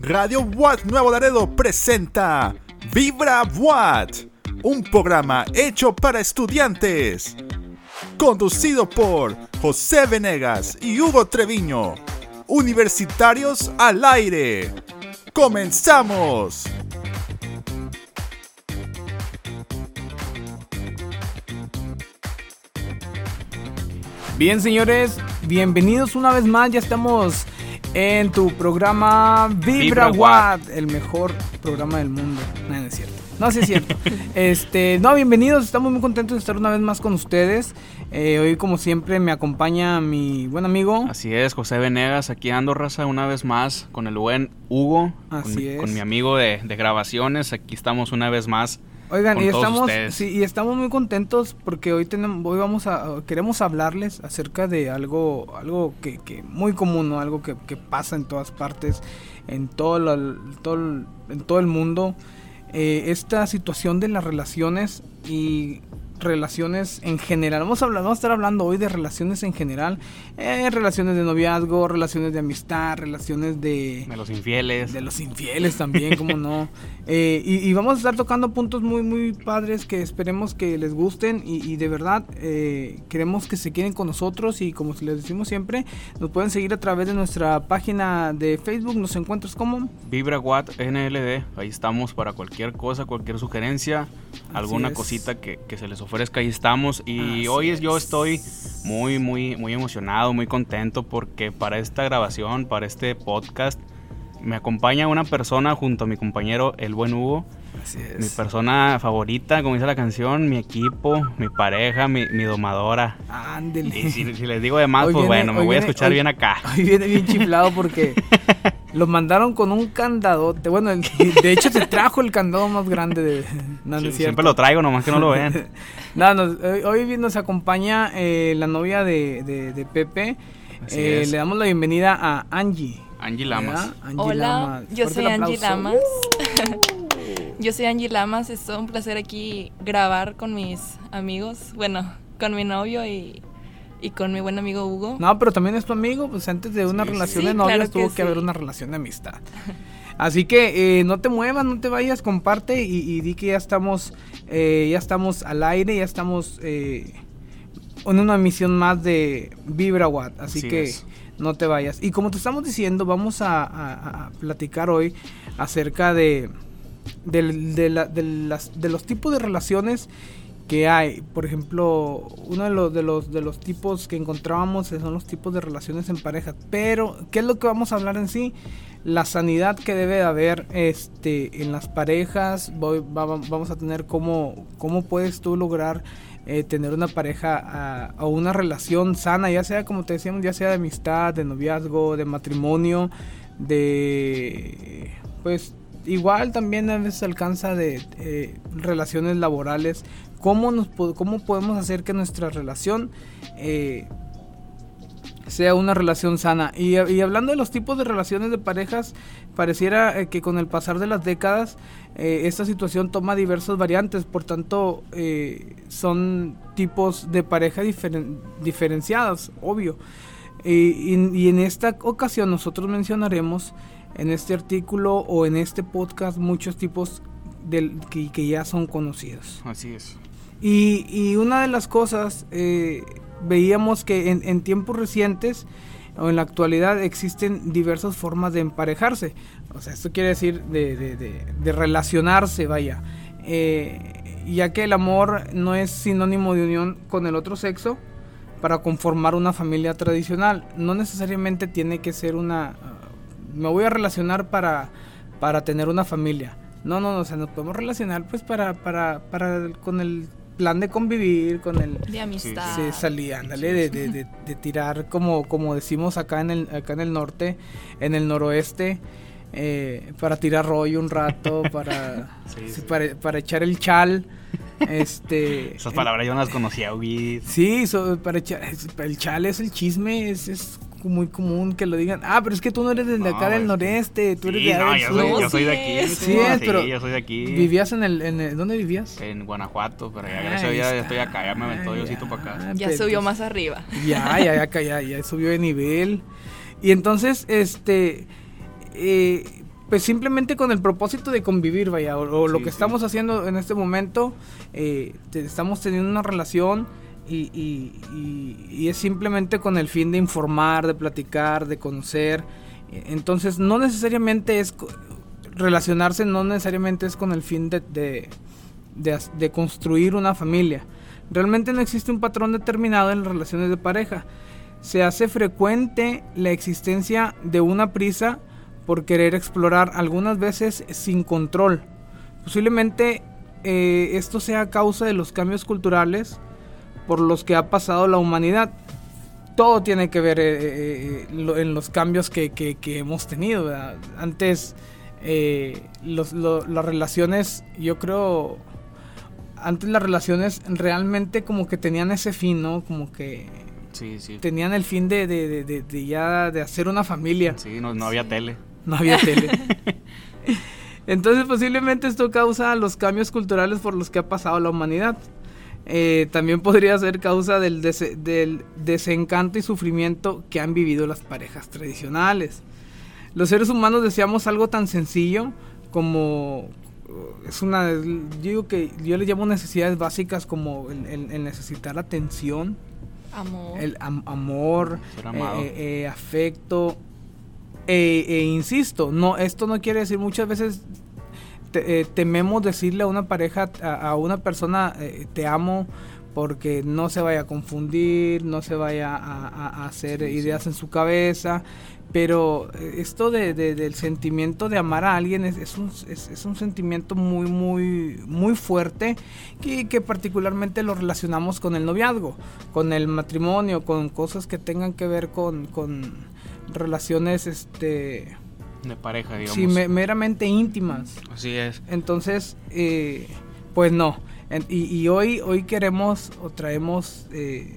Radio Watt Nuevo Laredo presenta Vibra Watt, un programa hecho para estudiantes. Conducido por José Venegas y Hugo Treviño. Universitarios al aire. ¡Comenzamos! Bien, señores, bienvenidos una vez más. Ya estamos en tu programa Vibra, Vibra Watt, el mejor programa del mundo. No, no es cierto. No, sí es cierto. este, no, bienvenidos. Estamos muy contentos de estar una vez más con ustedes. Eh, hoy, como siempre, me acompaña mi buen amigo. Así es, José Venegas, aquí ando raza una vez más con el buen Hugo, con, Así mi, es. con mi amigo de, de grabaciones. Aquí estamos una vez más. Oigan, y estamos, sí, y estamos muy contentos porque hoy tenemos, hoy vamos a, queremos hablarles acerca de algo, algo que, que muy común, ¿no? algo que, que pasa en todas partes, en todo, lo- todo en todo el mundo. Eh, esta situación de las relaciones y relaciones en general. Vamos a, hablar, vamos a estar hablando hoy de relaciones en general, eh, relaciones de noviazgo, relaciones de amistad, relaciones de, De los infieles. de los infieles también, como no. Eh, y, y vamos a estar tocando puntos muy, muy padres que esperemos que les gusten y, y de verdad eh, queremos que se queden con nosotros y como les decimos siempre, nos pueden seguir a través de nuestra página de Facebook, nos encuentras como... Vibra Watt NLD. Ahí estamos para cualquier cosa, cualquier sugerencia, alguna es. cosita que, que se les ofrezca. Ahí estamos. Y Así hoy es, yo es. estoy muy, muy, muy emocionado, muy contento porque para esta grabación, para este podcast, me acompaña una persona junto a mi compañero, el buen Hugo. Así Mi persona favorita, como dice la canción, mi equipo, mi pareja, mi, mi domadora. Ándele. Y si, si les digo de más, Hoy pues viene- bueno, me voy a viene- escuchar hoy- bien acá. Hoy viene bien chiflado porque lo mandaron con un candadote. Bueno, el- de hecho se trajo el candado más grande de... No, no es Sí, siempre lo traigo, nomás que no lo ven. No, nos- hoy, nos acompaña eh, la novia de, de- de Pepe. Eh, es. le damos la bienvenida a Angie. Angie Lamas. Angie Hola, Lamas. yo soy Angie aplauso. Lamas. Yo soy Angie Lamas, es todo un placer aquí grabar con mis amigos, bueno, con mi novio y, y con mi buen amigo Hugo. No, pero también es tu amigo, pues antes de una Sí, relación sí. de novios claro tuvo que, sí. haber una relación de amistad. Así que eh, no te muevas, no te vayas, comparte y, y di que ya estamos, eh, ya estamos al aire, ya estamos eh, en una emisión más de Vibra Watt. Así, Así que es. no te vayas. Y como te estamos diciendo, vamos a, a- a platicar hoy acerca de, de, la- de las- de los tipos de relaciones que hay. Por ejemplo, uno de los, de los de los tipos que encontrábamos son los tipos de relaciones en pareja. Pero, ¿qué es lo que vamos a hablar en sí? La sanidad que debe de haber este, en las parejas. Voy- va- va- vamos a tener cómo, cómo puedes tú lograr eh, tener una pareja o una relación sana, ya sea como te decíamos, ya sea de amistad, de noviazgo, de matrimonio, de pues igual también a veces alcanza de eh, relaciones laborales. ¿Cómo, nos, ¿Cómo podemos hacer que nuestra relación eh, sea una relación sana? Y, hablando de los tipos de relaciones de parejas, pareciera eh, que con el pasar de las décadas esta situación toma diversas variantes, por tanto son tipos de pareja diferen- diferenciadas, obvio. Y en esta ocasión nosotros mencionaremos en este artículo o en este podcast muchos tipos del, que, que ya son conocidos. Así es. Y, y una de las cosas, eh, veíamos que en, en tiempos recientes o en la actualidad existen diversas formas de emparejarse. O sea, esto quiere decir de, de- de- de relacionarse, vaya. Eh, ya que el amor no es sinónimo de unión con el otro sexo para conformar una familia tradicional. No necesariamente tiene que ser una... me voy a relacionar para, para tener una familia. No, no, no, o sea, nos podemos relacionar pues para, para, para con el plan de convivir, con el De amistad. se salía, ándale, de, de, de- de tirar como, como decimos acá en el, acá en el norte, en el noroeste, eh, para tirar rollo un rato, para, Sí, sí, sí. para, para echar el chal, este Esas palabras yo no las conocía, güey. Sí, so- para echar, el chal es el chisme, es, es muy común que lo digan. Ah, pero es que tú no eres de No, acá del noreste, tú eres Sí, de no, del yo sur. soy, yo soy de aquí. es. Sí es, pero yo soy de aquí. ¿Vivías en el, en el- ¿Dónde vivías? En Guanajuato, pero ya gracias a Ahí Dios ya estoy acá, ya me aventó Diosito para acá. Ya pero subió pues- más arriba. Ya, ya, ya, ya, ya subió de nivel. Y entonces, este, eh, pues simplemente con el propósito de convivir, vaya, o, lo Sí, que sí. estamos haciendo en este momento, eh, te- estamos teniendo una relación y, es simplemente con el fin de informar, de platicar, de conocer. Entonces, no necesariamente es relacionarse, no necesariamente es con el fin de construir una familia. Realmente no existe un patrón determinado en las relaciones de pareja. Se hace frecuente la existencia de una prisa por querer explorar, algunas veces sin control. Posiblemente eh, esto sea a causa de los cambios culturales por los que ha pasado la humanidad. Todo tiene que ver eh, eh, eh, en los cambios que, que- que hemos tenido. ¿verdad? Antes eh, los- lo- las relaciones, yo creo, antes las relaciones realmente como que tenían ese fin, ¿no? Como que Sí, sí. tenían el fin de, de- de- de- de ya de hacer una familia. Sí, no, no había Sí. tele. No había tele. Entonces posiblemente esto causa los cambios culturales por los que ha pasado la humanidad. Eh, también podría ser causa del, del desencanto y sufrimiento que han vivido las parejas tradicionales. Los seres humanos deseamos algo tan sencillo como es una yo digo que yo le llamo necesidades básicas como el, el- el necesitar atención, Amor. el am- amor, eh, eh, afecto. E, e insisto, no, esto no quiere decir muchas veces te- eh, tememos decirle a una pareja, a, a una persona, eh, te amo, porque no se vaya a confundir, no se vaya a, hacer Sí, sí. ideas en su cabeza. Pero eh, esto de, de- del sentimiento de amar a alguien es, es un, es- es un sentimiento muy, muy, muy fuerte que, que particularmente lo relacionamos con el noviazgo, con el matrimonio, con cosas que tengan que ver con, con relaciones, este, De pareja, digamos. sí, me- meramente íntimas. Así es. Entonces, eh, pues no. En- y, y hoy, hoy queremos o traemos eh,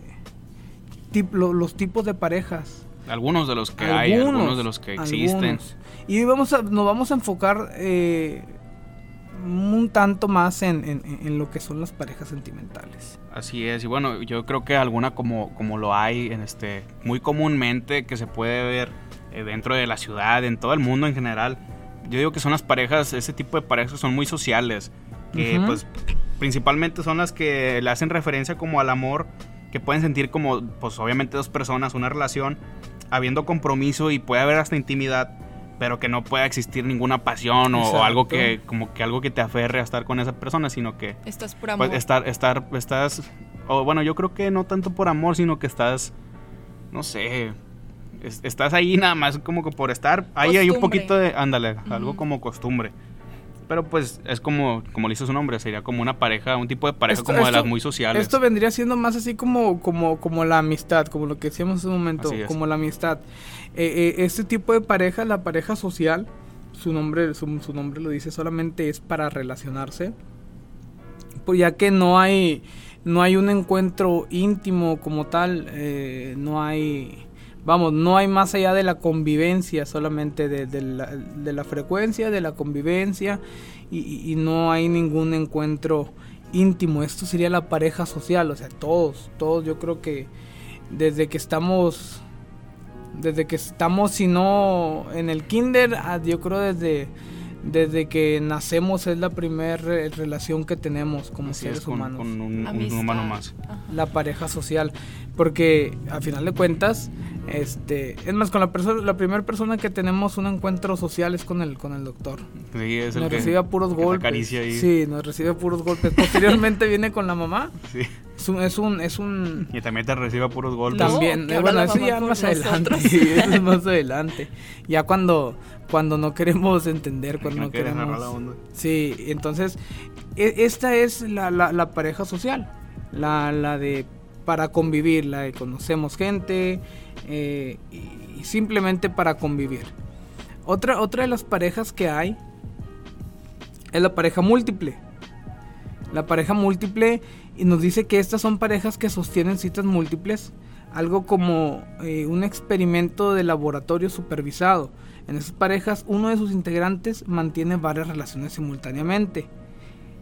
tip- lo- los tipos de parejas. Algunos de los que hay, algunos de los que existen. algunos. Y hoy vamos a, nos vamos a enfocar eh, un tanto más en, en- en lo que son las parejas sentimentales. Así es, y bueno, yo creo que alguna como, como lo hay en este muy comúnmente que se puede ver eh, dentro de la ciudad, en todo el mundo en general. Yo digo que son las parejas, ese tipo de parejas son muy sociales, que Ujú. pues principalmente son las que le hacen referencia como al amor, que pueden sentir como pues obviamente dos personas, una relación, habiendo compromiso y puede haber hasta intimidad, pero que no pueda existir ninguna pasión o, algo que como que algo que te aferre a estar con esa persona, sino que Estás por amor. pues estar, estar, estás, o bueno, yo creo que no tanto por amor, sino que estás, no sé, es- estás ahí nada más como que por estar, ahí hay un poquito de, ándale, algo como costumbre. Pero pues es como, como le hizo su nombre, sería como una pareja, un tipo de pareja Esto- como de las muy sociales. Esto vendría siendo más así como, como, como la amistad, como lo que decíamos hace un momento, como la amistad. Eh, eh, este tipo de pareja, la pareja social, su nombre, su, su nombre lo dice, solamente es para relacionarse. Pues ya que no hay, no hay un encuentro íntimo como tal, eh, no hay, vamos, no hay más allá de la convivencia, solamente de, de la, de la frecuencia, de la convivencia, y, no hay ningún encuentro íntimo. Esto sería la pareja social, o sea, todos, todos, yo creo que desde que estamos, desde que estamos, si no en el kinder, ah, yo creo desde desde que nacemos es la primera relación que tenemos como Así seres es, con, humanos con un, humano más. Ajá. la pareja social porque a final de cuentas este es más con la persona la primera persona que tenemos un encuentro social es con el con el doctor Sí, es el nos que, recibe a puros que golpes acaricia ahí. sí nos recibe a puros golpes posteriormente viene con la mamá Sí. es un es un, es un Y también te recibe a puros golpes. No, también que eh, bueno eso ya más adelante nosotros. eso es más adelante ya cuando cuando no queremos entender Que cuando no no queremos la onda. Sí, entonces e- esta es la, la- la pareja social, la, la de para convivir, la de conocemos gente eh, y, simplemente para convivir. Otra, otra de las parejas que hay es la pareja múltiple. La pareja múltiple y nos dice que estas son parejas que sostienen citas múltiples, algo como eh, un experimento de laboratorio supervisado. En esas parejas, uno de sus integrantes mantiene varias relaciones simultáneamente,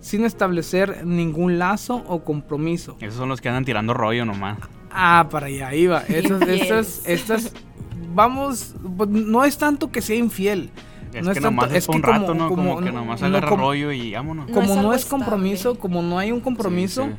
sin establecer ningún lazo o compromiso. Esos son los que andan tirando rollo nomás. Ah, para allá iba. Estas, Infieles. estas, estas, vamos, pues, no es tanto que sea infiel. Es no que es tanto- nomás es, un que como- rato, ¿no? Como, como- que nomás no agarra como- rollo y vámonos. No como es no es compromiso, estable. como no hay un compromiso, Sí,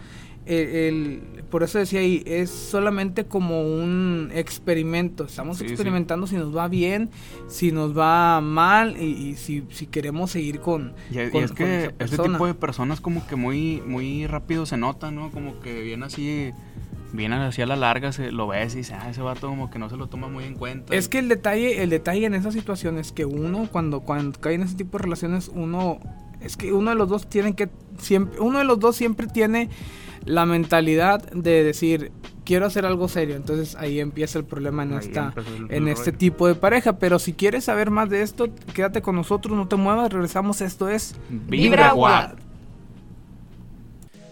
el- el- por eso decía ahí, es solamente como un experimento. Estamos Sí, sí. experimentando si nos va bien, si nos va mal y, y si, si queremos seguir con, Y, y con- es con que esa este tipo de personas como que muy, muy rápido se nota, ¿no? Como que viene así, viene así a la larga, se lo ves y dice, ah, ese vato como que no se lo toma muy en cuenta. Es Y- que el detalle, el detalle en esas situaciones es que uno, cuando, cuando cae en ese tipo de relaciones, uno, es que uno de los dos tiene que, siempre, uno de los dos siempre tiene la mentalidad de decir, quiero hacer algo serio. Entonces ahí empieza el problema en Ahí esta, el- en el este rollo. tipo de pareja. Pero si quieres saber más de esto, quédate con nosotros, no te muevas, regresamos. Esto es Vibra Watt.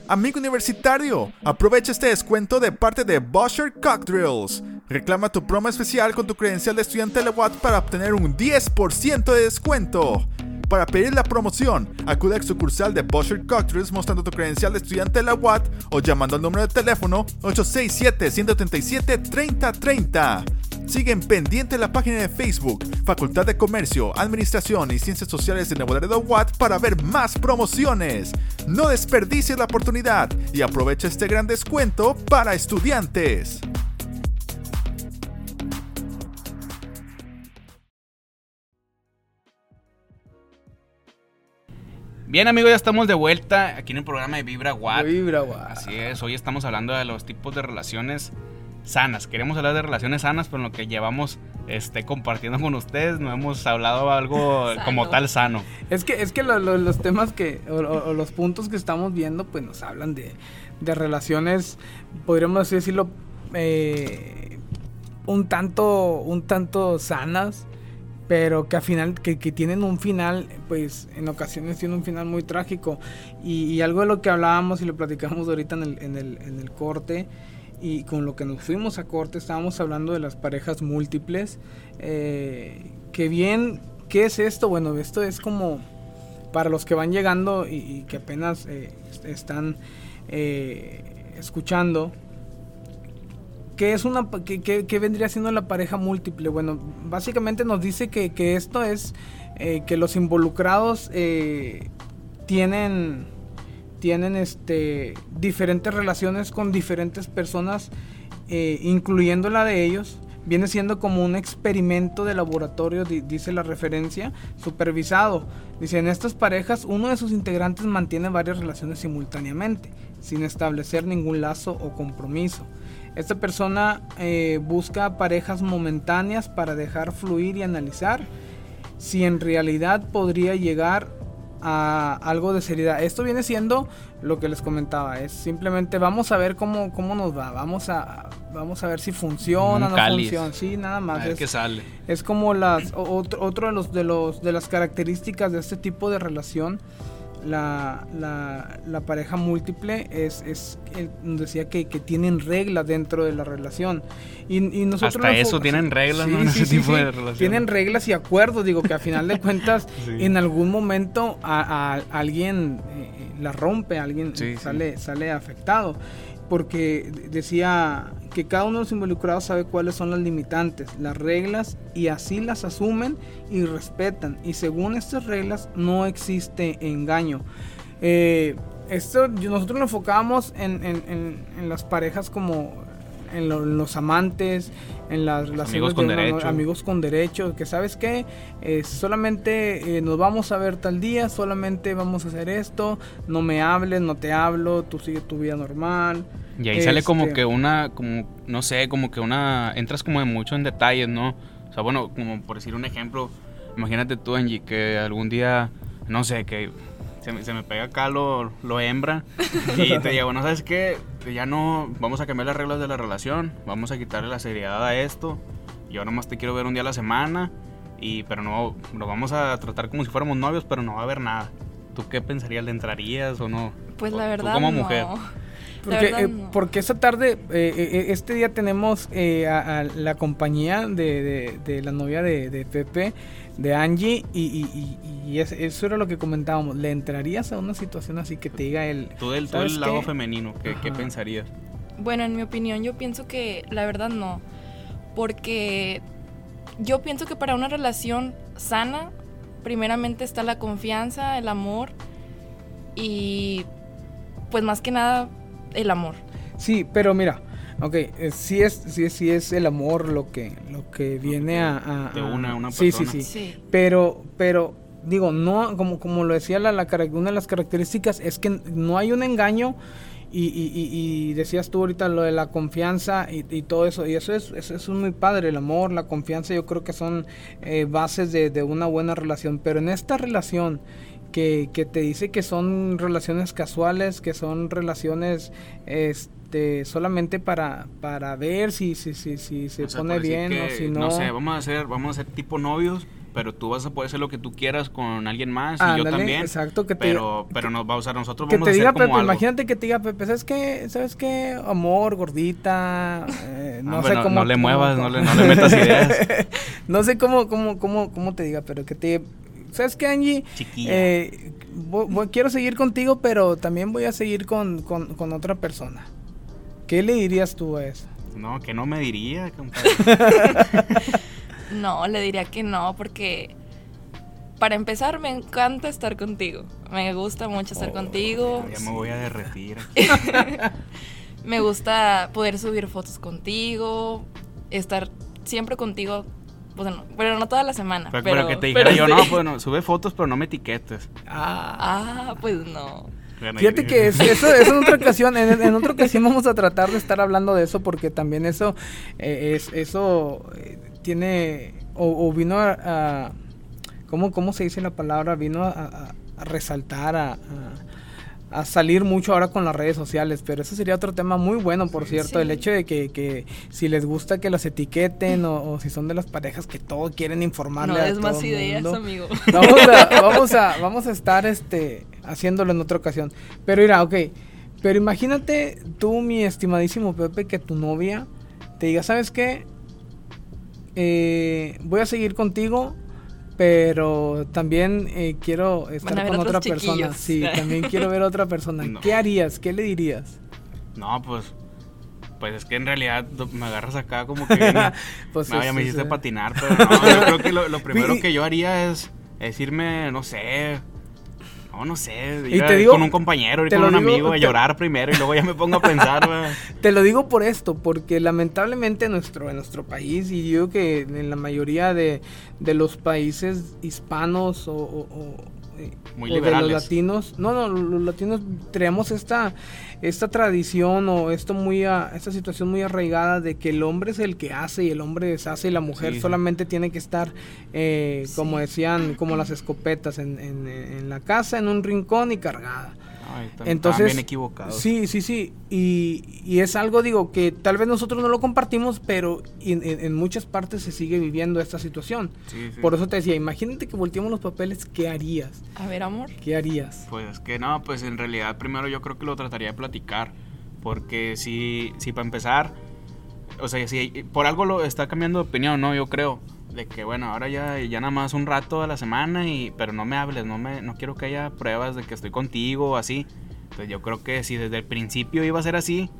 Amigo universitario, aprovecha este descuento de parte de Bosher Cocktails. Reclama tu promo especial con tu credencial de estudiante de la para obtener un 10% de descuento. Para pedir la promoción, acude a sucursal de Bosher Cocktails mostrando tu credencial de estudiante de la UAT o llamando al número de teléfono 867-137-3030. Siguen pendiente la página de Facebook, Facultad de Comercio, Administración y Ciencias Sociales de Nuevo Laredo Watt para ver más promociones. No desperdicies la oportunidad y aprovecha este gran descuento para estudiantes. Bien amigos, ya estamos de vuelta aquí en el programa de Vibra Watt. Vibra, guau. Así es, hoy estamos hablando de los tipos de relaciones sanas. Queremos hablar de relaciones sanas, pero en lo que llevamos este, compartiendo con ustedes no hemos hablado algo Sano. como tal sano. Es que, es que lo- lo- los temas que, o, los puntos que estamos viendo, pues nos hablan de, de relaciones, podríamos decirlo, eh, un tanto, un tanto sanas, pero que al final, que, que tienen un final, pues en ocasiones tienen un final muy trágico. Y, y algo de lo que hablábamos y lo platicamos ahorita en el, en el, en el corte, y con lo que nos fuimos a corte, estábamos hablando de las parejas múltiples. Eh, que bien, ¿qué es esto? Bueno, esto es como para los que van llegando y, y que apenas eh, est- están eh, escuchando. ¿Qué es una vendría siendo la pareja múltiple? Bueno, básicamente nos dice que, que esto es eh, que los involucrados eh, tienen tienen este diferentes relaciones con diferentes personas, eh, incluyendo la de ellos. Viene siendo como un experimento de laboratorio, di- dice la referencia, supervisado. Dice, en estas parejas uno de sus integrantes mantiene varias relaciones simultáneamente, sin establecer ningún lazo o compromiso. Esta persona eh, busca parejas momentáneas para dejar fluir y analizar si en realidad podría llegar a algo de seriedad. Esto viene siendo lo que les comentaba, es simplemente vamos a ver cómo, cómo nos va, vamos a vamos a ver si funciona, Un no funciona, sí, nada A más. ver es- qué sale. es como las otro, otro de los de los de las características de este tipo de relación la, la, la pareja múltiple es, es el- decía que, que tienen reglas dentro de la relación y, y nosotros Hasta nos- eso tienen reglas, ¿no? En ese tipo de relación. tienen reglas y acuerdos digo que a final de cuentas Sí. en algún momento a, a- alguien eh, eh, la rompe alguien Sí, sí. sale sale afectado porque de- decía que cada uno de los involucrados sabe cuáles son las limitantes, las reglas y así las asumen y respetan y según estas reglas no existe engaño. Eh, esto nosotros lo enfocábamos en, en- en- en las parejas como en, lo- en los amantes, en las relaciones amigos con de uno- derecho. amigos con derecho, que sabes qué, Eh, solamente eh, nos vamos a ver tal día, solamente vamos a hacer esto, no me hables, no te hablo, tú sigue tu vida normal. Y ahí sale como Este, que una, como, no sé, como que una, entras como mucho en detalles, ¿no? O sea, bueno, como por decir un ejemplo, imagínate tú, Angie, que algún día, no sé, que se me, se me pega acá lo, lo hembra y te digo, no sabes qué, ya no, vamos a cambiar las reglas de la relación, vamos a quitarle la seriedad a esto, yo nomás te quiero ver un día a la semana, y, pero no, lo vamos a tratar como si fuéramos novios, pero no va a haber nada. ¿Tú qué pensarías? ¿Le entrarías o no? Pues la tú verdad como no. mujer. Porque, verdad, eh, no. porque esta tarde, eh, eh, este día tenemos eh, a, a la compañía de, de- de la novia de, de Pepe, de Angie, y, y- y- y es- eso era lo que comentábamos. ¿Le entrarías a una situación así que te diga él? Tú del, tú ¿sabes del lado qué? femenino, ¿qué, pensarías? Bueno, en mi opinión, yo pienso que la verdad no. Porque yo pienso que para una relación sana primeramente está la confianza, el amor y pues más que nada el amor. Sí, pero mira, ok, eh, sí es, sí, sí es el amor lo que, lo que viene a, a- Te une a una sí, sí, persona. sí, Sí. Pero, pero, digo, no, como, como lo decía la, la, una de las características es que no hay un engaño y, y- y- y decías tú ahorita lo de la confianza y, y todo eso, y eso es, eso es muy padre, el amor, la confianza, yo creo que son eh, bases de, de una buena relación, pero en esta relación que, que te dice que son relaciones casuales, que son relaciones este solamente para, para ver si, si, si, si se O sea, pone bien o si no. sé, vamos a hacer, vamos a ser tipo novios, pero tú vas a poder hacer lo que tú quieras con alguien más y yo también. exacto, que te- pero, pero nos va a usar nosotros Que vamos te a hacer diga como Pepe, algo. imagínate que te diga Pepe, ¿sabes qué? ¿Sabes qué? Amor, gordita, eh, no Ah, sé bueno, cómo... no le cómo- muevas, no le- no le metas ideas. no sé cómo, cómo, cómo, cómo te diga, pero que te... ¿Sabes qué, Angie? Chiquilla. Eh, quiero seguir contigo, pero también voy a seguir con, con, con otra persona. ¿Qué le dirías tú a eso? No, que no me diría, compadre. No, le diría que no, porque para empezar me encanta estar contigo. Me gusta mucho estar contigo. Ya me voy a derretir. Me gusta poder subir fotos contigo, estar siempre contigo. Pues no, pero no toda la semana. Pero, que te dijera pero yo, sí. no, pues no, sube fotos, pero no me etiquetes. Ah, Ah, pues no. Bueno, Fíjate que es- eso, eso en otra ocasión, en, en otra ocasión vamos a tratar de estar hablando de eso porque también eso, eh, es, eso eh, tiene, o, o vino a, a- ¿cómo, ¿cómo se dice la palabra? Vino a, a- a resaltar, a, a- salir mucho ahora con las redes sociales, pero eso sería otro tema muy bueno, por cierto, Sí. el hecho de que, que si les gusta que los etiqueten o, o si son de las parejas que todo quieren informarle No a todo más ideas, mundo. amigo. Vamos a, vamos a, vamos a estar este haciéndolo en otra ocasión. Pero mira, ok. Pero imagínate tú, mi estimadísimo Pepe, que tu novia te diga, ¿sabes qué? Eh, voy a seguir contigo, pero también eh, quiero estar Van a ver con otra persona. Sí, también quiero ver a otra persona. No. ¿Qué harías? ¿Qué le dirías? No, pues. Pues es que en realidad me agarras acá como que. bien- Pues no, ya me hiciste patinar, pero no, yo creo que lo, lo primero que yo haría es, es irme, no sé. No, no sé. Y te digo- con un compañero, te con un digo- amigo, a llorar primero y luego ya me pongo a pensar. Te lo digo por esto, porque lamentablemente en nuestro, en nuestro país, y yo que en la mayoría de, de los países hispanos o, o- o, eh, Muy o de los latinos, no, no, los latinos tenemos esta, esta tradición o esto muy a- esta situación muy arraigada de que el hombre es el que hace y el hombre deshace y la mujer Sí, sí. solamente tiene que estar, eh, como decían, como las escopetas en, en- en la casa, en un rincón y cargada. Ay, Entonces, equivocados. Sí, sí, sí. Y, y es algo, digo, que tal vez nosotros no lo compartimos, pero en, en- en muchas partes se sigue viviendo esta situación. Sí, sí. Por eso te decía, imagínate que volteamos los papeles, ¿qué harías? A ver, amor. ¿Qué harías? Pues que no, pues en realidad primero yo creo que lo trataría de platicar. Porque si, si para empezar, o sea, si por algo lo está cambiando de opinión, ¿no? Yo creo. De que bueno, ahora ya, ya nada más un rato a la semana, y, pero no me hables, no, me, no quiero que haya pruebas de que estoy contigo o así. Entonces yo creo que si desde el principio iba a ser así,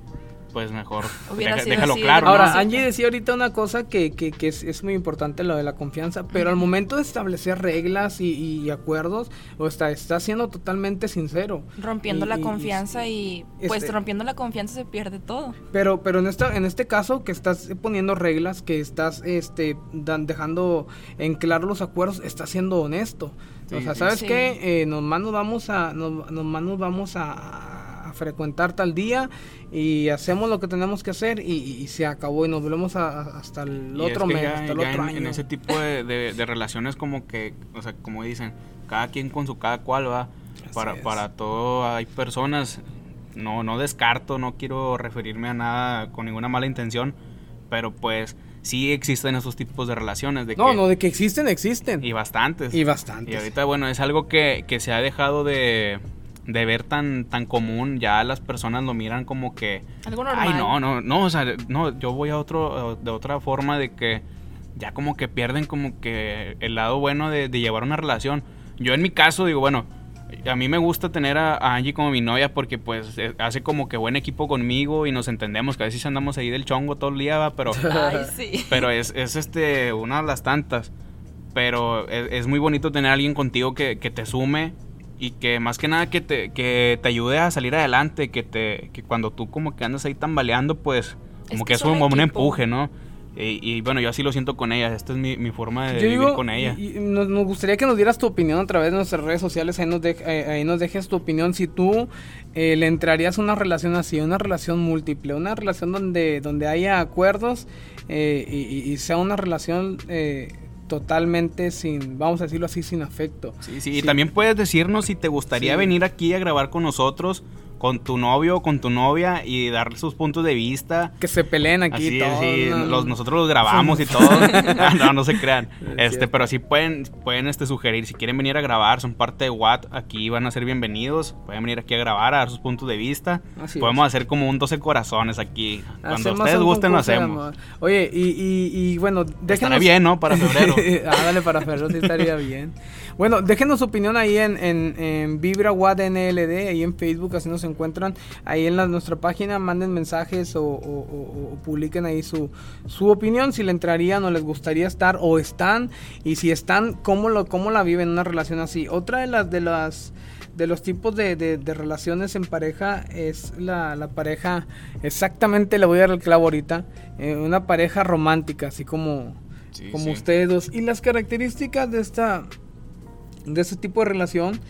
pues mejor Hubiera deja- sido déjalo así claro. ¿no? Ahora, sí. Angie decía ahorita una cosa que, que- que es, es muy importante, lo de la confianza, pero al momento de establecer reglas y, y acuerdos, o está, está siendo totalmente sincero. Rompiendo Y- la y- confianza y, pues este- rompiendo la confianza se pierde todo. Pero, pero en esta, en este caso que estás poniendo reglas, que estás este dan- dejando en claro los acuerdos, estás siendo honesto. o Sí, sea, sí. ¿sabes Sí. qué? Eh, nomás nos vamos a, nos, nomás nos vamos a, a frecuentar tal día y hacemos lo que tenemos que hacer y, y se acabó y nos volvemos a- hasta el Y es otro que mes, ya- hasta el otro en, año. en ese tipo de, de- de relaciones como que, o sea, como dicen, cada quien con su cada cual va. Así Para, es. para todo hay personas, no, no descarto, no quiero referirme a nada con ninguna mala intención, pero pues sí existen esos tipos de relaciones. De No, que- no, de que existen, existen. Y bastantes. Y bastantes. Y ahorita, bueno, es algo que, que se ha dejado de, de ver tan, tan común. Ya las personas lo miran como que... Algo normal. Ay, no, no, no, o sea, no, yo voy a otro, de otra forma de que ya como que pierden como que el lado bueno de, de llevar una relación. Yo en mi caso digo, bueno, a mí me gusta tener a, a Angie como mi novia porque pues eh, hace como que buen equipo conmigo y nos entendemos, que a veces andamos ahí del chongo todo el día, va, pero... Ay, sí. Pero es, es este una de las tantas. pero es, es muy bonito tener a alguien contigo que, que te sume y que más que nada que te, que te ayude a salir adelante, que te que cuando tú como que andas ahí tambaleando, pues como que que es un, un empuje, ¿no? Y, y, bueno, yo así lo siento con ella, esta es mi, mi forma de Yo vivir digo, con ella. y- y nos, nos gustaría que nos dieras tu opinión a través de nuestras redes sociales. Ahí nos, de- eh, ahí nos dejes tu opinión. Si tú eh, le entrarías a una relación así, una relación múltiple, una relación donde, donde haya acuerdos eh, y sea una relación eh, totalmente sin, vamos a decirlo así, sin afecto. Sí, sí, y también puedes decirnos si te gustaría Sí. venir aquí a grabar con nosotros, con tu novio o con tu novia y dar sus puntos de vista. Que se peleen aquí Así, todos. sí, no, los, no. nosotros los grabamos y todo. No, no se crean. Es Este, cierto. pero sí pueden, pueden este, sugerir, si quieren venir a grabar, son parte de Watt, aquí van a ser bienvenidos. Pueden venir aquí a grabar, a dar sus puntos de vista. Así Podemos hacer como un 12 corazones aquí. Cuando Hacemos ustedes gusten, lo hacemos. Oye, y, y, y bueno, déjenos... Estará bien, ¿no? Para febrero. ah, dale, para febrero sí estaría bien. Bueno, déjenos su opinión ahí en, en, en Vibra NLD, ahí en Facebook, así nos encuentran. Ahí en la- nuestra página, manden mensajes o, o- o- o publiquen ahí su, su opinión, si le entrarían o les gustaría estar o están. Y si están, ¿cómo, lo, cómo la viven una relación así? Otra de las... De las de los tipos de, de- de relaciones en pareja es la, la pareja, exactamente le voy a dar el clavo ahorita, eh, una pareja romántica, así como, Sí, como sí. ustedes dos. Y las características de esta de este tipo de relación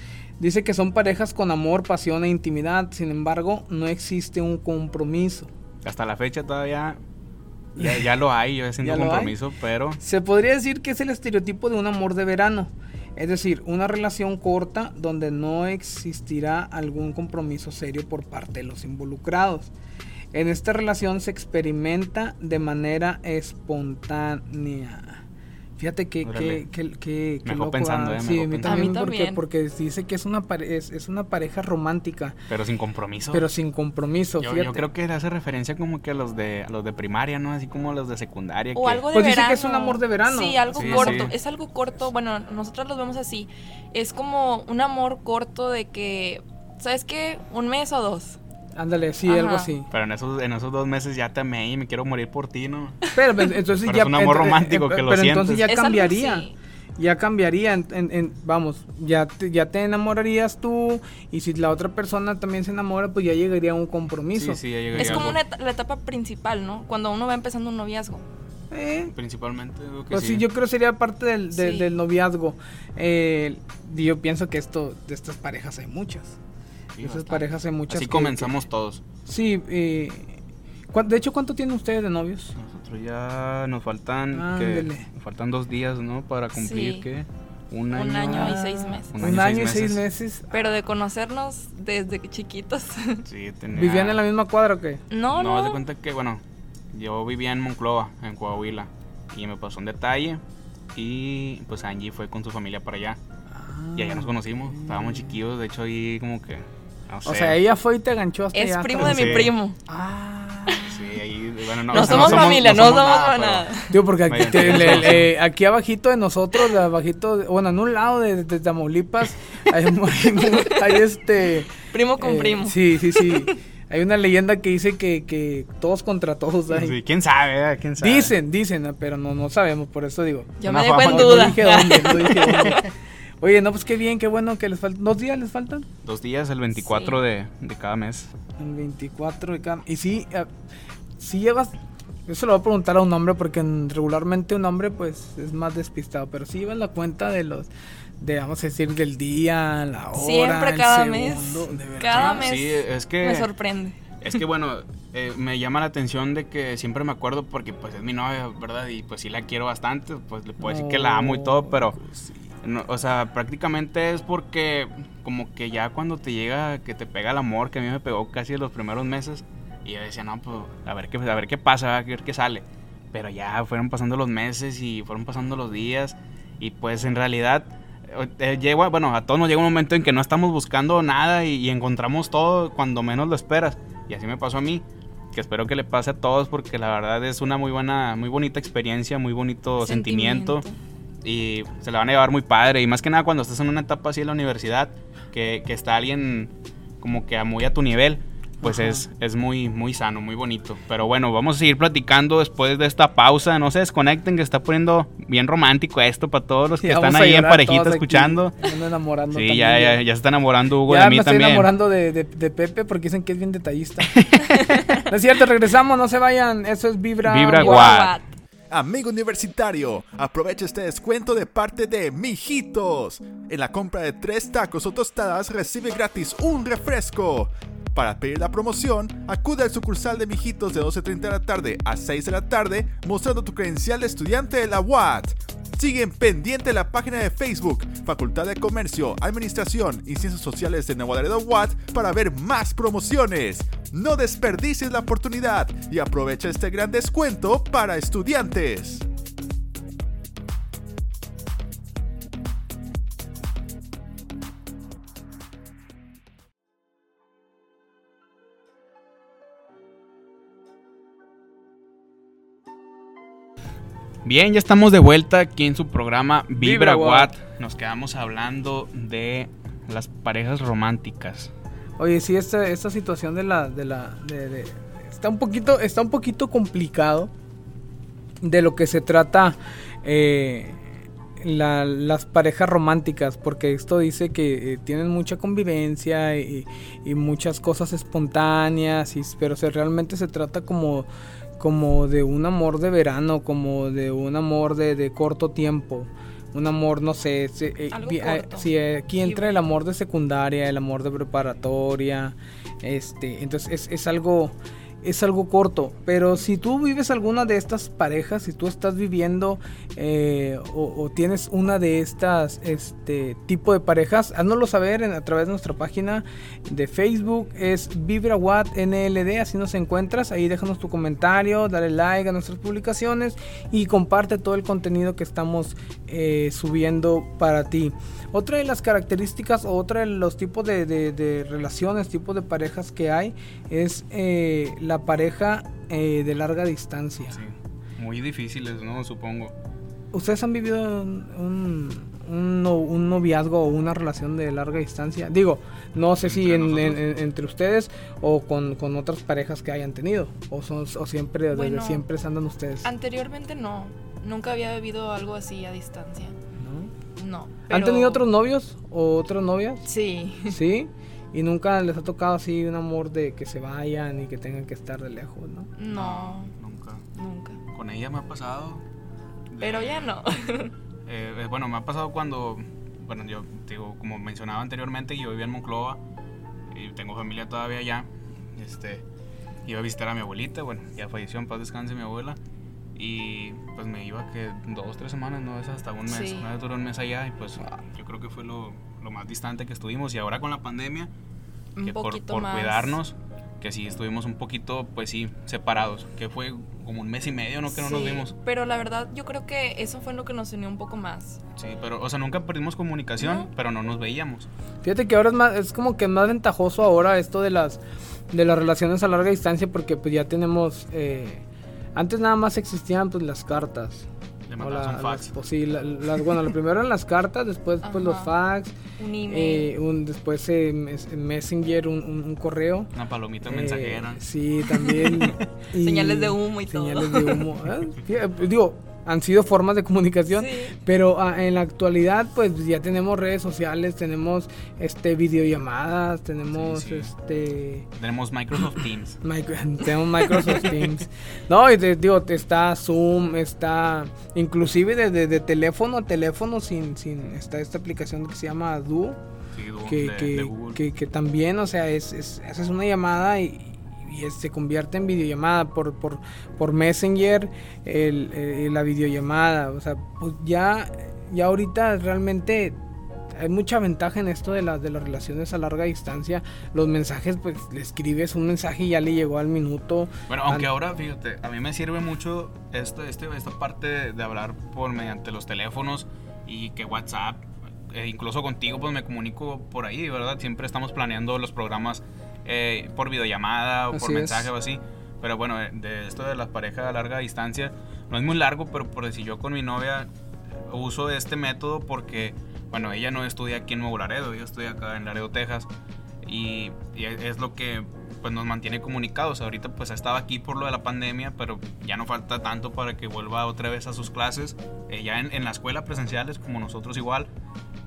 dice que son parejas con amor, pasión e intimidad. Sin embargo, no existe un compromiso. Hasta la fecha todavía ya, ya lo hay, yo siento ¿Ya lo hay? compromiso, pero Se podría decir que es el estereotipo de un amor de verano. Es decir, una relación corta donde no existirá algún compromiso serio por parte de los involucrados. En esta relación se experimenta de manera espontánea. Fíjate que, que, que, que- que Me dejó loco, pensando, ah. eh, me Sí, dejó a mí pensando. también, A mí porque, también. porque dice que es una, pare- es, es una pareja romántica, pero sin compromiso. pero sin compromiso. yo, fíjate. yo creo que hace referencia como que a los de a los de primaria, ¿no? Así como a los de secundaria. O que- algo de Pues dice verano. que es un amor de verano. Sí, algo Sí, corto. sí. Es algo corto. Bueno, nosotros lo vemos así. Es como un amor corto de que, ¿sabes qué? Un mes o dos. Ándale, sí, Ajá. algo así. Pero en esos, en esos dos meses ya te amé y me quiero morir por ti, ¿no? Pero pues, entonces Pero ya es un amor ent- romántico que lo pero entonces sientes. ya Es algo cambiaría. Ya cambiaría, en- en- en- vamos, ya te, ya te enamorarías tú y si la otra persona también se enamora, pues ya llegaría a un compromiso. Sí, sí, ya llegaría Es como una et- la etapa principal, ¿no? Cuando uno va empezando un noviazgo. Eh, Principalmente, que pues sí. sí. yo creo que sería parte del, del- Sí. del noviazgo. Eh, yo pienso que esto, de estas parejas hay muchas. Sí, bastante. parejas hay muchas. Así que- comenzamos todos. sí, eh, ¿cuán- de hecho, ¿cuánto tienen ustedes de novios? Nosotros ya nos faltan que nos faltan dos días, ¿no? Para cumplir Sí. que un año. Un año y seis meses. Un, Un año, y seis meses. Pero de conocernos desde chiquitos. Sí, tenía- ¿Vivían en la misma cuadra o qué? no, No, no. de cuenta que, bueno, yo vivía en Monclova, en Coahuila, y me pasó un detalle, y pues Angie fue con su familia para allá, y allá nos conocimos, estábamos chiquillos, de hecho ahí como que, no sé. O sea, ella fue y te ganchó hasta Es allá. primo de Sí. mi primo. Ah. Sí, ahí, bueno, no, No, o sea, somos familia, no, somos pero- nada. Digo, porque aquí, Vaya, te- entonces le- no le- sé. aquí abajito de nosotros, de abajito, de- bueno, en un lado de, de Tamaulipas, hay, este... Primo con eh, primo. Sí, sí, sí. Hay una leyenda que dice que, que todos contra todos hay. Sí, ¿Quién sabe? eh? ¿Quién sabe? Dicen, dicen, pero no, no sabemos, por eso digo. Yo Una me dejo en fama. No duda. dije dónde, no dije dónde. Oye, no, pues qué bien, qué bueno que les faltan. ¿Dos días les faltan? Dos días, el 24 Sí. de, de cada mes. El 24 de cada... Y sí, eh, sí llevas... Yo se lo voy a preguntar a un hombre porque en- regularmente un hombre pues es más despistado, pero sí llevas la cuenta de los... De, vamos a decir, del día, la hora, Siempre el cada segundo, mes. de verdad. Cada mes. Sí, es que... Me sorprende. Es que bueno, eh, me llama la atención de que siempre me acuerdo porque pues es mi novia, ¿verdad? Y pues sí la quiero bastante, pues le puedo decir que la amo y todo, pero... Sí. No, o sea, prácticamente es porque como que ya cuando te llega, que te pega el amor, que a mí me pegó casi los primeros meses, y yo decía, no, pues a ver qué, a ver qué pasa, a ver qué sale. Pero ya fueron pasando los meses y fueron pasando los días, y pues en realidad... eh, llegó- bueno, a todos nos llega un momento en que no estamos buscando nada y, y encontramos todo cuando menos lo esperas. Y así me pasó a mí, que espero que le pase a todos porque la verdad es una muy buena, muy bonita experiencia, muy bonito sentimiento y se la van a llevar muy padre. Y más que nada cuando estás en una etapa así en la universidad, que, que está alguien como que a muy a tu nivel, pues Ajá. es, es muy, muy sano, muy bonito. Pero bueno, vamos a seguir platicando después de esta pausa. No se desconecten, que está poniendo bien romántico esto para todos los que están ahí en parejita escuchando. Me ando enamorando Sí, también ya, ya, ya se está enamorando Hugo Ya de me mí estoy también. enamorando de, de- de Pepe porque dicen que es bien detallista. no es cierto, regresamos, no se vayan. Eso es Vibra. Vibra Guau. Guau. Amigo universitario, aprovecha este descuento de parte de Mijitos. En la compra de tres tacos o tostadas recibe gratis un refresco. Para pedir la promoción, acude al sucursal de Mijitos de 12.30 de la tarde a 6 de la tarde mostrando tu credencial de estudiante de la UAT. Siguen pendiente la página de Facebook, Facultad de Comercio, Administración y Ciencias Sociales de Nuevo Laredo UAT para ver más promociones. No desperdicies la oportunidad y aprovecha este gran descuento para estudiantes. Bien, ya estamos de vuelta aquí en su programa Vibra Vibra Watt. Watt. Nos quedamos hablando de las parejas románticas. Oye, sí, esta, situación de la, de la, de- de- está un poquito, está un poquito complicado de lo que se trata eh, la- las parejas románticas, porque esto dice que eh, tienen mucha convivencia y, y muchas cosas espontáneas, y, pero se, realmente se trata como, como de un amor de verano, como de un amor de, de corto tiempo. Un amor, no sé, se- eh, eh, aquí entra el amor de secundaria, el amor de preparatoria, este, entonces es, es algo, es algo corto, pero si tú vives alguna de estas parejas, si tú estás viviendo eh, o, tienes una de estas este tipo de parejas, háznoslo saber en- a través de nuestra página de Facebook, es VibraWatt NLD, así nos encuentras, ahí déjanos tu comentario, dale like a nuestras publicaciones y comparte todo el contenido que estamos eh, subiendo para ti. Otra de las características otra de los tipos de relaciones, tipos de parejas que hay es eh, la pareja eh, de larga distancia. Sí, muy difíciles, ¿no? Supongo. ¿Ustedes han vivido un, un, un no- un noviazgo o una relación de larga distancia? Digo, no sé si Entre en- en- nosotros. en- entre ustedes o con, con otras parejas que hayan tenido. O, son, o siempre, desde Bueno, siempre andan ustedes. Anteriormente no. Nunca había vivido algo así a distancia. ¿no? No. ¿Han pero- tenido otros novios o otras novias? Sí. Sí. Y nunca les ha tocado así un amor de que se vayan y que tengan que estar de lejos, ¿no? No, Nunca. nunca. Con ella me ha pasado. de- Pero ya no. Eh, eh, bueno, me ha pasado cuando, bueno, yo digo, como mencionaba anteriormente, yo vivía en Monclova y tengo familia todavía allá. Este, iba a visitar a mi abuelita, bueno, ya falleció, en paz descanse mi abuela. Y pues me iba que dos, tres semanas, no es hasta un mes. Sí. Una vez duró un mes allá y pues yo creo que fue lo, lo más distante que estuvimos. Y ahora con la pandemia, Un que por, poquito por más. cuidarnos, que sí estuvimos un poquito, pues sí, separados. Que fue como un mes y medio, ¿no? Que no nos Sí, vimos. Pero la verdad, yo creo que eso fue lo que nos unió un poco más. Sí, pero, o sea, nunca perdimos comunicación, No. pero no nos veíamos. Fíjate que ahora es más, es como que más ventajoso ahora esto de las de las relaciones a larga distancia porque pues ya tenemos eh, antes nada más existían pues las cartas. La- un fax. las- pues, sí, la- las- bueno, lo primero eran las cartas, después pues los fax, Un email. eh, un, después eh, mes- Messenger, un, un- un correo. Una palomita Eh, mensajera. sí, también. y- Señales de humo y todo. Señales de humo. Ah, fí- Digo, han sido formas de comunicación. Sí. Pero ah, en la actualidad, pues ya tenemos redes sociales, tenemos este videollamadas, tenemos Sí, sí. este Tenemos Microsoft Teams. Tenemos Microsoft Teams. No, y te digo, te está Zoom, está inclusive desde de, teléfono a teléfono sin, sin está esta aplicación que se llama Duo, que, de, que, de Google. que, que también, o sea, es, es- haces una llamada y, y se convierte en videollamada por, por, por Messenger, el, eh, la videollamada, o sea, pues ya, ya ahorita realmente hay mucha ventaja en esto de las de las relaciones a larga distancia. Los mensajes, pues le escribes un mensaje y ya le llegó al minuto. Bueno, aunque An- ahora, fíjate, a mí me sirve mucho esto, este, esta parte de, de hablar por mediante los teléfonos y que WhatsApp, eh, incluso contigo, pues me comunico por ahí, ¿verdad? Siempre estamos planeando los programas eh, por videollamada o por Así es. mensaje o así. Pero bueno, eh, de esto de las parejas a larga distancia, no es muy largo, pero por decir yo con mi novia uso este método porque, bueno, ella no estudia aquí en Nuevo Laredo, yo estoy acá en Laredo, Texas. Y, y es es lo que pues nos mantiene comunicados. Ahorita pues ha estado aquí por lo de la pandemia, pero ya no falta tanto para que vuelva otra vez a sus clases, eh, ya en, en, la escuela presenciales como nosotros igual,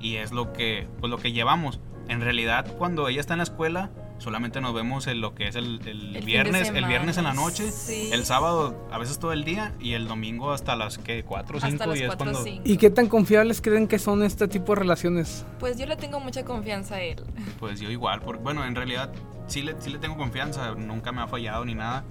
y es lo que, pues lo que llevamos. En realidad cuando ella está en la escuela, solamente nos vemos en lo que es el, el, viernes, el viernes en la noche, el sábado a veces todo el día y el domingo hasta las que 4 o 5 y es cuando... ¿Y qué tan confiables creen que son este tipo de relaciones? Pues yo le tengo mucha confianza a él. Pues yo igual, porque bueno, en realidad sí le, sí le tengo confianza, nunca me ha fallado ni nada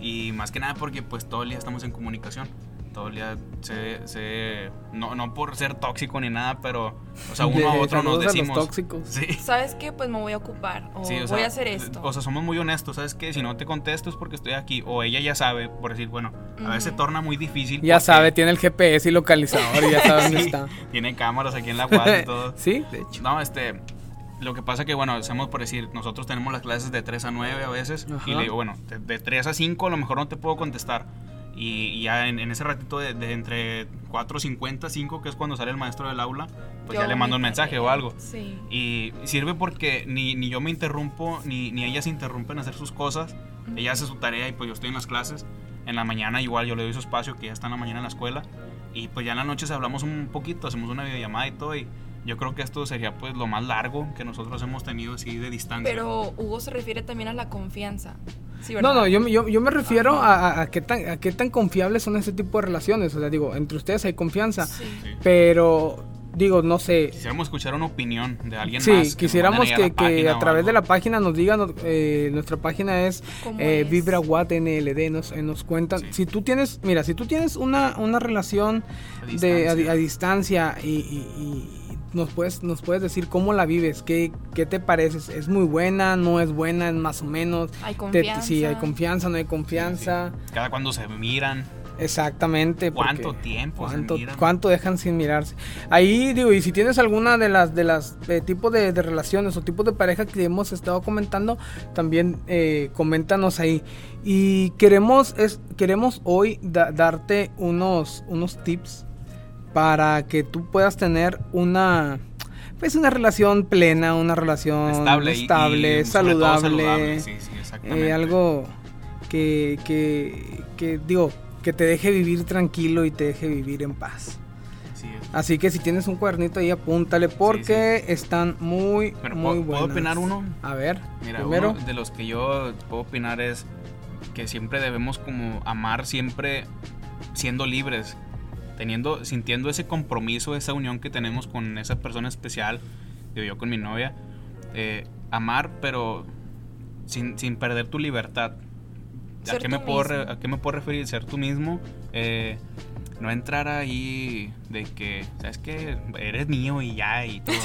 y más que nada porque pues todo el día estamos en comunicación todo el día se, no, no por ser tóxico ni nada, pero o sea, uno a otro nos decimos. tóxicos. Sí. ¿Sabes qué? Pues me voy a ocupar o, voy a hacer esto. O sea, somos muy honestos, ¿sabes qué? Si no te contesto es porque estoy aquí o ella ya sabe, por decir, bueno, a veces se torna muy difícil. Ya sabe, tiene el GPS y localizador y ya sabe dónde está. Tiene cámaras aquí en la web y todo. sí, de hecho. No, este lo que pasa que, bueno, hacemos por decir, nosotros tenemos las clases de 3 a 9 a veces. Y le digo, bueno, de, de, 3 a 5 a lo mejor no te puedo contestar. Y, ya en, ese ratito de, entre 4.50, 5, que es cuando sale el maestro del aula, pues ya le mando un mensaje o algo. Y sirve porque ni, ni yo me interrumpo, ni, ni ellas interrumpen hacer sus cosas. Ella hace su tarea y pues yo estoy en las clases. En la mañana igual yo le doy su espacio, que ya está en la mañana en la escuela. Y pues ya en las noches hablamos un poquito, hacemos una videollamada y todo. Y yo creo que esto sería pues lo más largo que nosotros hemos tenido así de distancia. Pero Hugo se refiere también a la confianza no, no, yo, yo, yo me refiero a, a, qué tan, a qué tan confiables son ese tipo de relaciones. O sea, digo, entre ustedes hay confianza, pero digo, no sé. Quisiéramos escuchar una opinión de alguien sí, más. Sí, quisiéramos que, que a través de la página nos digan, eh, nuestra página es, eh, Vibra Watt NLD, nos, eh, nos cuentan. Si tú tienes, mira, si tú tienes una, una relación a distancia, de, a, distancia y, nos puedes, nos puedes decir cómo la vives, qué, qué te parece, es muy buena, no es buena, es más o menos. Hay confianza. sí, hay confianza, no hay confianza. Cada cuando se miran. Exactamente. ¿Cuánto tiempo? ¿cuánto, ¿Cuánto dejan sin mirarse? Ahí digo, y si tienes alguna de las de las eh, tipos de, relaciones o tipos de pareja que hemos estado comentando, también eh, coméntanos ahí. Y queremos es queremos hoy darte unos unos tips para que tú puedas tener una pues una relación plena, una relación estable, estable saludable, eh, algo que, que, que, digo, que te deje vivir tranquilo y te deje vivir en paz. Así que si tienes un cuadernito ahí apúntale porque están muy muy buenos. ¿Puedo opinar uno? A ver, Mira, primero de los que yo puedo opinar es que siempre debemos como amar siempre siendo libres teniendo, sintiendo ese compromiso, esa unión que tenemos con esa persona especial, digo yo con mi novia, eh, amar, pero sin, perder tu libertad. ¿A qué, me puedo ¿A qué me puedo referir? Ser tú mismo. Eh, no entrar ahí de que, ¿sabes que Eres mío y ya y todo.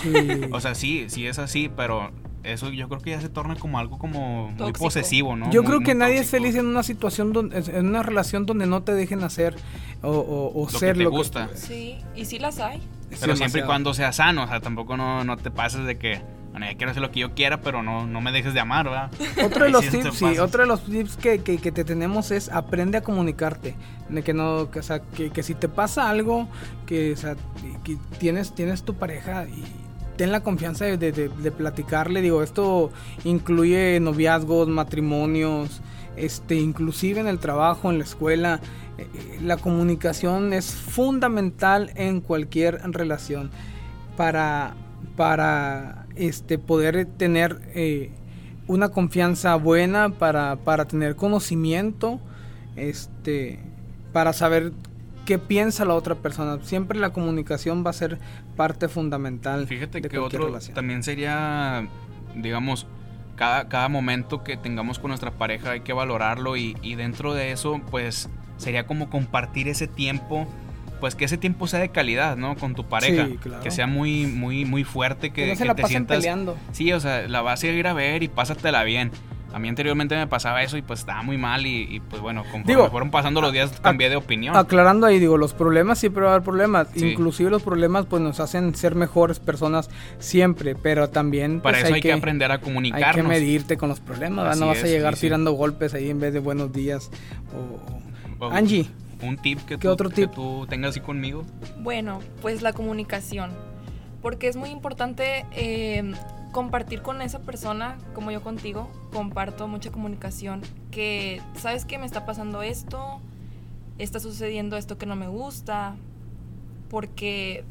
O sea, sí, sí es así, pero eso yo creo que ya se torna como algo como muy posesivo, ¿no? Yo creo que nadie es feliz en una situación, donde, en una relación donde no te dejen hacer o, o, ser que te gusta. Sí, y sí las hay. Pero siempre y cuando sea sano, o sea, tampoco no, no te pases de que, bueno, ya quiero hacer lo que yo quiera, pero no, no me dejes de amar, ¿verdad? Otro de los tips, sí, otro de los tips que, que, que, te tenemos es aprende a comunicarte. De que no, que, o sea, que, que si te pasa algo, que, o sea, que tienes, tienes tu pareja y ten la confianza de, platicarle. Digo, esto incluye noviazgos, matrimonios, este, inclusive en el trabajo, en la escuela. Eh, eh, la comunicación es fundamental en cualquier relación para, para este, poder tener eh, una confianza buena, para, para tener conocimiento, este, para saber qué piensa la otra persona. Siempre la comunicación va a ser parte fundamental. Fíjate que otro también sería, digamos, cada, cada momento que tengamos con nuestra pareja hay que valorarlo y, dentro de eso, pues sería como compartir ese tiempo pues que ese tiempo sea de calidad, ¿no? Con tu pareja. Que sea muy, muy, muy fuerte, que, que, te sientas. Peleando. Sí, o sea, la vas a ir a ver y pásatela bien. A mí anteriormente me pasaba eso y pues estaba muy mal y, pues bueno, conforme fueron pasando los días cambié de opinión. Aclarando ahí, digo, los problemas siempre va a haber problemas. Inclusive los problemas pues nos hacen ser mejores personas siempre, pero también... Pues, Para eso hay, que, aprender a comunicarnos. Hay que medirte con los problemas, no vas a llegar tirando golpes ahí en vez de buenos días. O, Angie. Un tip que, tú, otro tip? que tú tengas así conmigo. Bueno, pues la comunicación. Porque es muy importante... Eh, compartir con esa persona, como yo contigo, comparto mucha comunicación, que sabes que me está pasando esto, está sucediendo esto que no me gusta, porque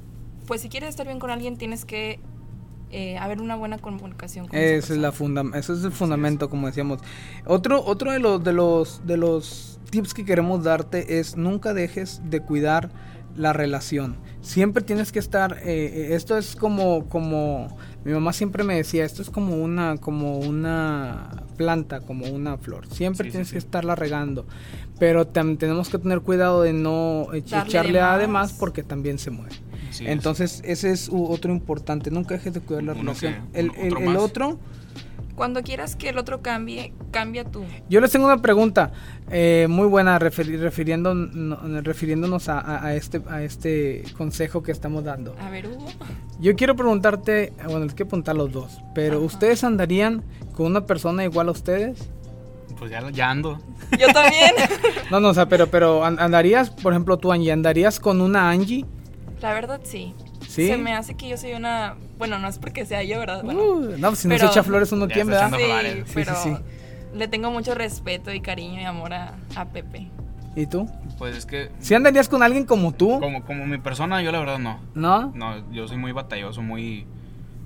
pues si quieres estar bien con alguien tienes que eh, haber una buena comunicación. Con esa es la funda eso es el fundamento, como decíamos. Otro, otro de los de los de los tips que queremos darte es nunca dejes de cuidar la relación. Siempre tienes que estar, eh, eh, esto es como, como, mi mamá siempre me decía, esto es como una, como una planta, como una flor. Siempre tienes que estarla regando. Pero tenemos que tener cuidado de no echarle además porque también se muere. Entonces, ese es otro importante. Nunca dejes de cuidar la relación. el, el otro cuando quieras que el otro cambie, cambia tú. Yo les tengo una pregunta eh, muy buena refiriendo, refiriéndonos a, este, a este consejo que estamos dando. A ver, Hugo. Yo quiero preguntarte, bueno, les quiero preguntar los dos, pero ¿ustedes andarían con una persona igual a ustedes? Pues ya, ya ando. Yo también. no, no, o sea, pero, pero andarías, por ejemplo, tú, Angie, ¿andarías con una Angie? La verdad, sí. Se me hace que yo soy una. Bueno, no es porque sea yo, ¿verdad? Uh, no, pues si no se echa flores uno, ¿quién, verdad? Sí, pero le tengo mucho respeto y cariño y amor a, Pepe. ¿Y tú? Pues es que. ¿Si andarías con alguien como tú? Como, como mi persona, yo la verdad no. ¿No? No, yo soy muy batalloso, muy.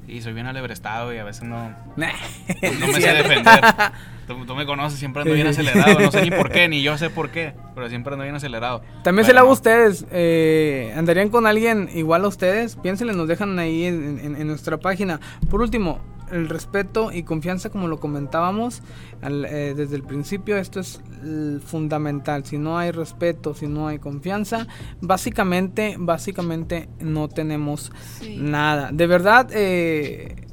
Y soy bien alebrestado y a veces no. no me sé defender. Tú, me conoces, siempre ando bien acelerado. No sé ni por qué, ni yo sé por qué, pero siempre ando bien acelerado. También se la hago a ustedes. Eh, ¿Andarían con alguien igual a ustedes? Piénsenle, nos dejan ahí en nuestra página. Por último, el respeto y confianza, como lo comentábamos eh, desde el principio, esto es fundamental. Si no hay respeto, si no hay confianza, básicamente, básicamente no tenemos nada. De verdad, eh,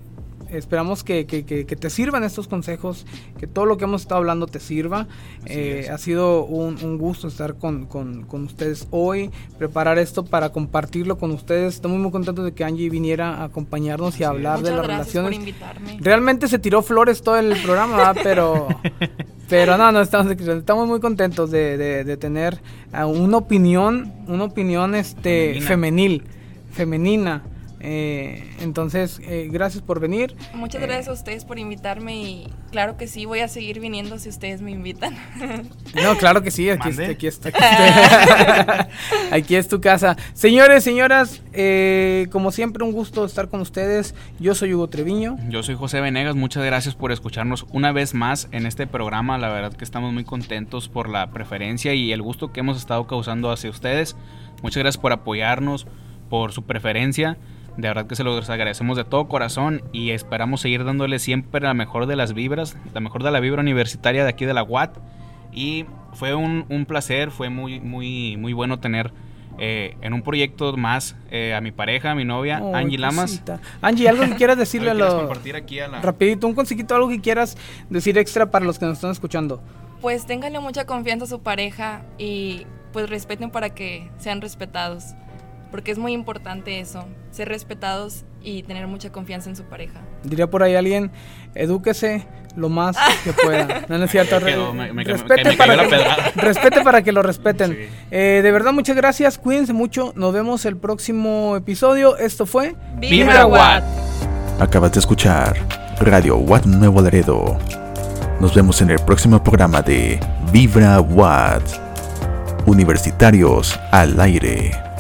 esperamos que, te sirvan estos consejos, que todo lo que hemos estado hablando te sirva. Eh, ha sido un, gusto estar con, ustedes hoy, preparar esto para compartirlo con ustedes. Estamos muy contentos de que Angie viniera a acompañarnos y a hablar de las relaciones. Realmente se tiró flores todo el programa, pero... Pero no, no, estamos, estamos muy contentos de, tener uh, una opinión, una opinión este femenil, femenina eh, entonces, eh, gracias por venir. Muchas eh, gracias a ustedes por invitarme y claro que sí, voy a seguir viniendo si ustedes me invitan. No, claro que sí, aquí, está, aquí, está, aquí, es tu casa. Señores, señoras, como siempre, un gusto estar con ustedes. Yo soy Hugo Treviño. Yo soy José Venegas, muchas gracias por escucharnos una vez más en este programa. La verdad que estamos muy contentos por la preferencia y el gusto que hemos estado causando hacia ustedes. Muchas gracias por apoyarnos, por su preferencia. De verdad que se los agradecemos de todo corazón y esperamos seguir dándole siempre la mejor de las vibras, la mejor de la vibra universitaria de aquí de la UAT. Y fue un, placer, fue muy, muy, muy bueno tener eh, en un proyecto más eh, a mi pareja, a mi novia, Angie Lamas. Angie, algo que quieras decirle a los... Rapidito, un consejito, algo que quieras decir extra para los que nos están escuchando. Pues ténganle mucha confianza a su pareja y pues respeten para que sean respetados porque es muy importante eso, ser respetados y tener mucha confianza en su pareja. Diría por ahí alguien, edúquese lo más que pueda. No, es cierto. respete, para que, respete para que lo respeten. Eh, de verdad, muchas gracias. Cuídense mucho. Nos vemos el próximo episodio. Esto fue Vibra Watt. Acabas de escuchar Radio Watt Nuevo Laredo. Nos vemos en el próximo programa de Vibra Watt. Universitarios al aire.